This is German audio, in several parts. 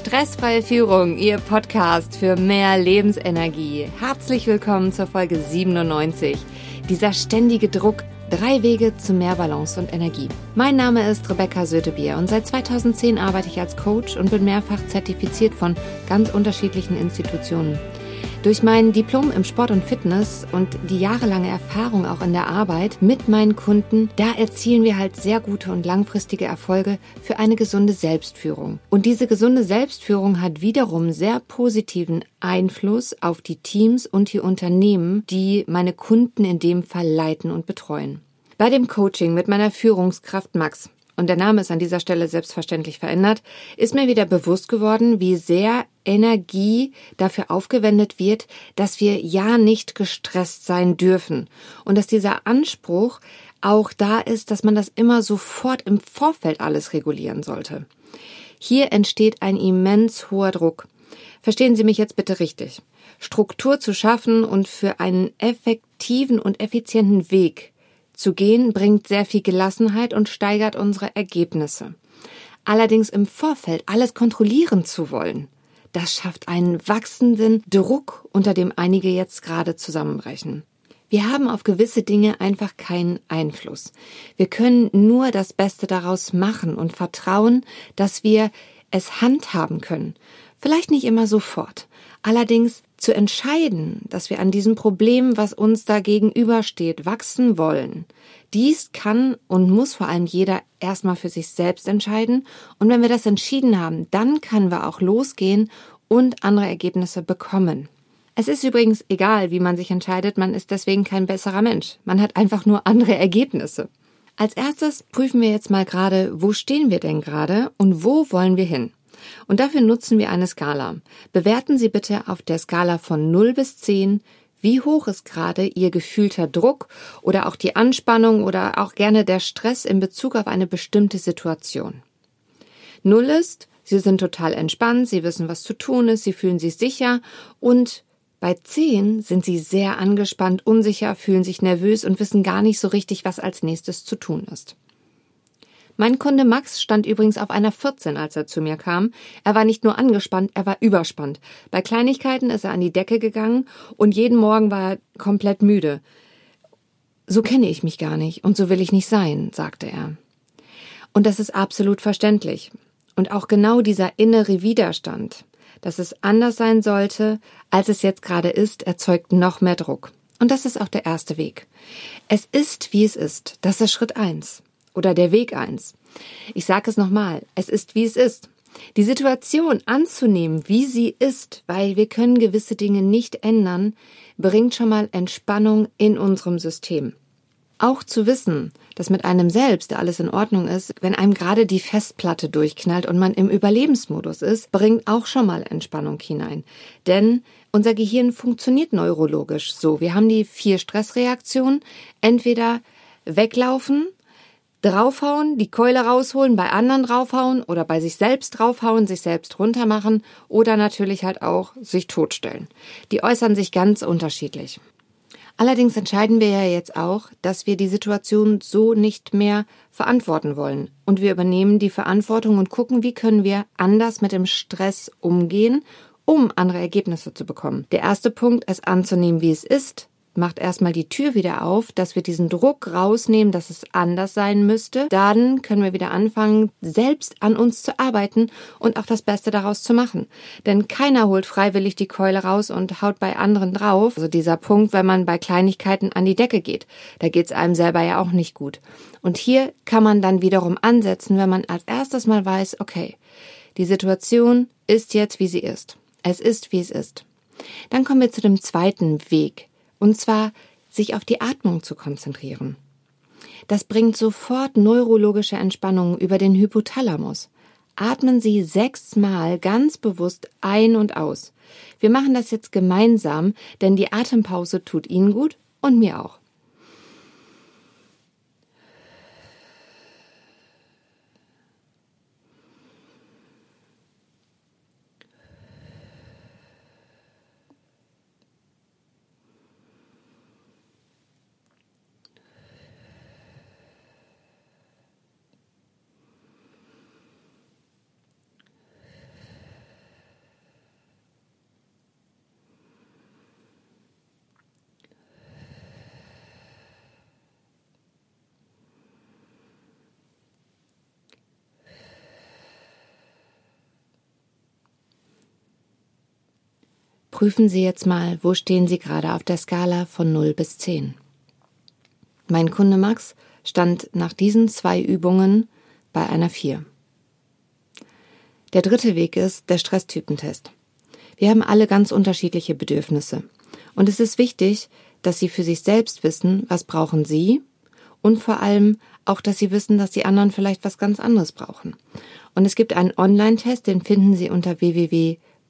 Stressfreie Führung, Ihr Podcast für mehr Lebensenergie. Herzlich willkommen zur Folge 97. Dieser ständige Druck, drei Wege zu mehr Balance und Energie. Mein Name ist Rebecca Sötebier und seit 2010 arbeite ich als Coach und bin mehrfach zertifiziert von ganz unterschiedlichen Institutionen. Durch mein Diplom im Sport und Fitness und die jahrelange Erfahrung auch in der Arbeit mit meinen Kunden, da erzielen wir halt sehr gute und langfristige Erfolge für eine gesunde Selbstführung. Und diese gesunde Selbstführung hat wiederum sehr positiven Einfluss auf die Teams und die Unternehmen, die meine Kunden in dem Fall leiten und betreuen. Bei dem Coaching mit meiner Führungskraft Max und der Name ist an dieser Stelle selbstverständlich verändert, ist mir wieder bewusst geworden, wie sehr Energie dafür aufgewendet wird, dass wir ja nicht gestresst sein dürfen und dass dieser Anspruch auch da ist, dass man das immer sofort im Vorfeld alles regulieren sollte. Hier entsteht ein immens hoher Druck. Verstehen Sie mich jetzt bitte richtig. Struktur zu schaffen und für einen effektiven und effizienten Weg zu gehen bringt sehr viel Gelassenheit und steigert unsere Ergebnisse. Allerdings im Vorfeld alles kontrollieren zu wollen, das schafft einen wachsenden Druck, unter dem einige jetzt gerade zusammenbrechen. Wir haben auf gewisse Dinge einfach keinen Einfluss. Wir können nur das Beste daraus machen und vertrauen, dass wir es handhaben können. Vielleicht nicht immer sofort. Allerdings zu entscheiden, dass wir an diesem Problem, was uns da gegenübersteht, wachsen wollen, dies kann und muss vor allem jeder erstmal für sich selbst entscheiden. Und wenn wir das entschieden haben, dann können wir auch losgehen und andere Ergebnisse bekommen. Es ist übrigens egal, wie man sich entscheidet, man ist deswegen kein besserer Mensch. Man hat einfach nur andere Ergebnisse. Als erstes prüfen wir jetzt mal gerade, wo stehen wir denn gerade und wo wollen wir hin? Und dafür nutzen wir eine Skala. Bewerten Sie bitte auf der Skala von 0 bis 10, wie hoch ist gerade Ihr gefühlter Druck oder auch die Anspannung oder auch gerne der Stress in Bezug auf eine bestimmte Situation. 0 ist, Sie sind total entspannt, Sie wissen, was zu tun ist, Sie fühlen sich sicher und bei 10 sind Sie sehr angespannt, unsicher, fühlen sich nervös und wissen gar nicht so richtig, was als nächstes zu tun ist. Mein Kunde Max stand übrigens auf einer 14, als er zu mir kam. Er war nicht nur angespannt, er war überspannt. Bei Kleinigkeiten ist er an die Decke gegangen und jeden Morgen war er komplett müde. So kenne ich mich gar nicht und so will ich nicht sein, sagte er. Und das ist absolut verständlich. Und auch genau dieser innere Widerstand, dass es anders sein sollte, als es jetzt gerade ist, erzeugt noch mehr Druck. Und das ist auch der erste Weg. Es ist, wie es ist. Das ist Schritt eins oder der Weg eins. Ich sage es nochmal, es ist wie es ist. Die Situation anzunehmen, wie sie ist, weil wir können gewisse Dinge nicht ändern, bringt schon mal Entspannung in unserem System. Auch zu wissen, dass mit einem selbst alles in Ordnung ist, wenn einem gerade die Festplatte durchknallt und man im Überlebensmodus ist, bringt auch schon mal Entspannung hinein. Denn unser Gehirn funktioniert neurologisch so. Wir haben die vier Stressreaktionen. Entweder weglaufen, draufhauen, die Keule rausholen, bei anderen draufhauen oder bei sich selbst draufhauen, sich selbst runtermachen oder natürlich halt auch sich totstellen. Die äußern sich ganz unterschiedlich. Allerdings entscheiden wir ja jetzt auch, dass wir die Situation so nicht mehr verantworten wollen. Und wir übernehmen die Verantwortung und gucken, wie können wir anders mit dem Stress umgehen, um andere Ergebnisse zu bekommen. Der erste Punkt ist anzunehmen, wie es ist, macht erstmal die Tür wieder auf, dass wir diesen Druck rausnehmen, dass es anders sein müsste. Dann können wir wieder anfangen, selbst an uns zu arbeiten und auch das Beste daraus zu machen. Denn keiner holt freiwillig die Keule raus und haut bei anderen drauf. Also dieser Punkt, wenn man bei Kleinigkeiten an die Decke geht. Da geht's einem selber ja auch nicht gut. Und hier kann man dann wiederum ansetzen, wenn man als erstes mal weiß, okay, die Situation ist jetzt, wie sie ist. Es ist, wie es ist. Dann kommen wir zu dem zweiten Weg, und zwar sich auf die Atmung zu konzentrieren. Das bringt sofort neurologische Entspannung über den Hypothalamus. Atmen Sie sechsmal ganz bewusst ein und aus. Wir machen das jetzt gemeinsam, denn die Atempause tut Ihnen gut und mir auch. Prüfen Sie jetzt mal, wo stehen Sie gerade auf der Skala von 0 bis 10. Mein Kunde Max stand nach diesen zwei Übungen bei einer 4. Der dritte Weg ist der Stresstypentest. Wir haben alle ganz unterschiedliche Bedürfnisse. Und es ist wichtig, dass Sie für sich selbst wissen, was brauchen Sie und vor allem auch, dass Sie wissen, dass die anderen vielleicht was ganz anderes brauchen. Und es gibt einen Online-Test, den finden Sie unter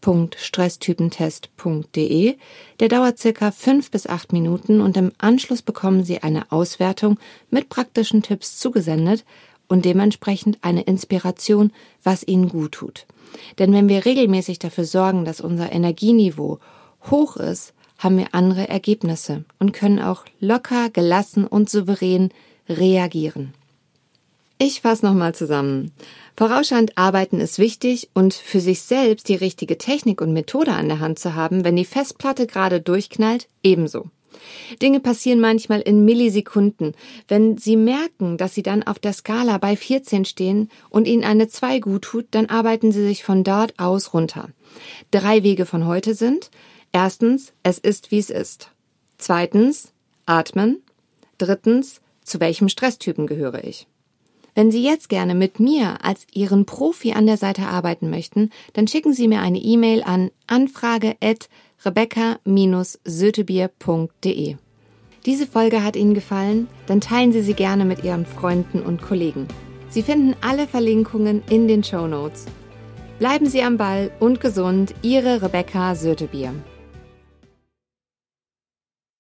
www.stresstypentest.de. Der dauert circa fünf bis acht Minuten und im Anschluss bekommen Sie eine Auswertung mit praktischen Tipps zugesendet und dementsprechend eine Inspiration, was Ihnen gut tut. Denn wenn wir regelmäßig dafür sorgen, dass unser Energieniveau hoch ist, haben wir andere Ergebnisse und können auch locker, gelassen und souverän reagieren. Ich fasse nochmal zusammen. Vorausschauend arbeiten ist wichtig und für sich selbst die richtige Technik und Methode an der Hand zu haben, wenn die Festplatte gerade durchknallt, ebenso. Dinge passieren manchmal in Millisekunden. Wenn Sie merken, dass Sie dann auf der Skala bei 14 stehen und Ihnen eine 2 gut tut, dann arbeiten Sie sich von dort aus runter. Drei Wege von heute sind, Erstens, es ist wie es ist. Zweitens, atmen. Drittens, zu welchem Stresstypen gehöre ich? Wenn Sie jetzt gerne mit mir als Ihren Profi an der Seite arbeiten möchten, dann schicken Sie mir eine E-Mail an anfrage@rebecca-sötebier.de. Diese Folge hat Ihnen gefallen? Dann teilen Sie sie gerne mit Ihren Freunden und Kollegen. Sie finden alle Verlinkungen in den Show Notes. Bleiben Sie am Ball und gesund, Ihre Rebecca Sötebier.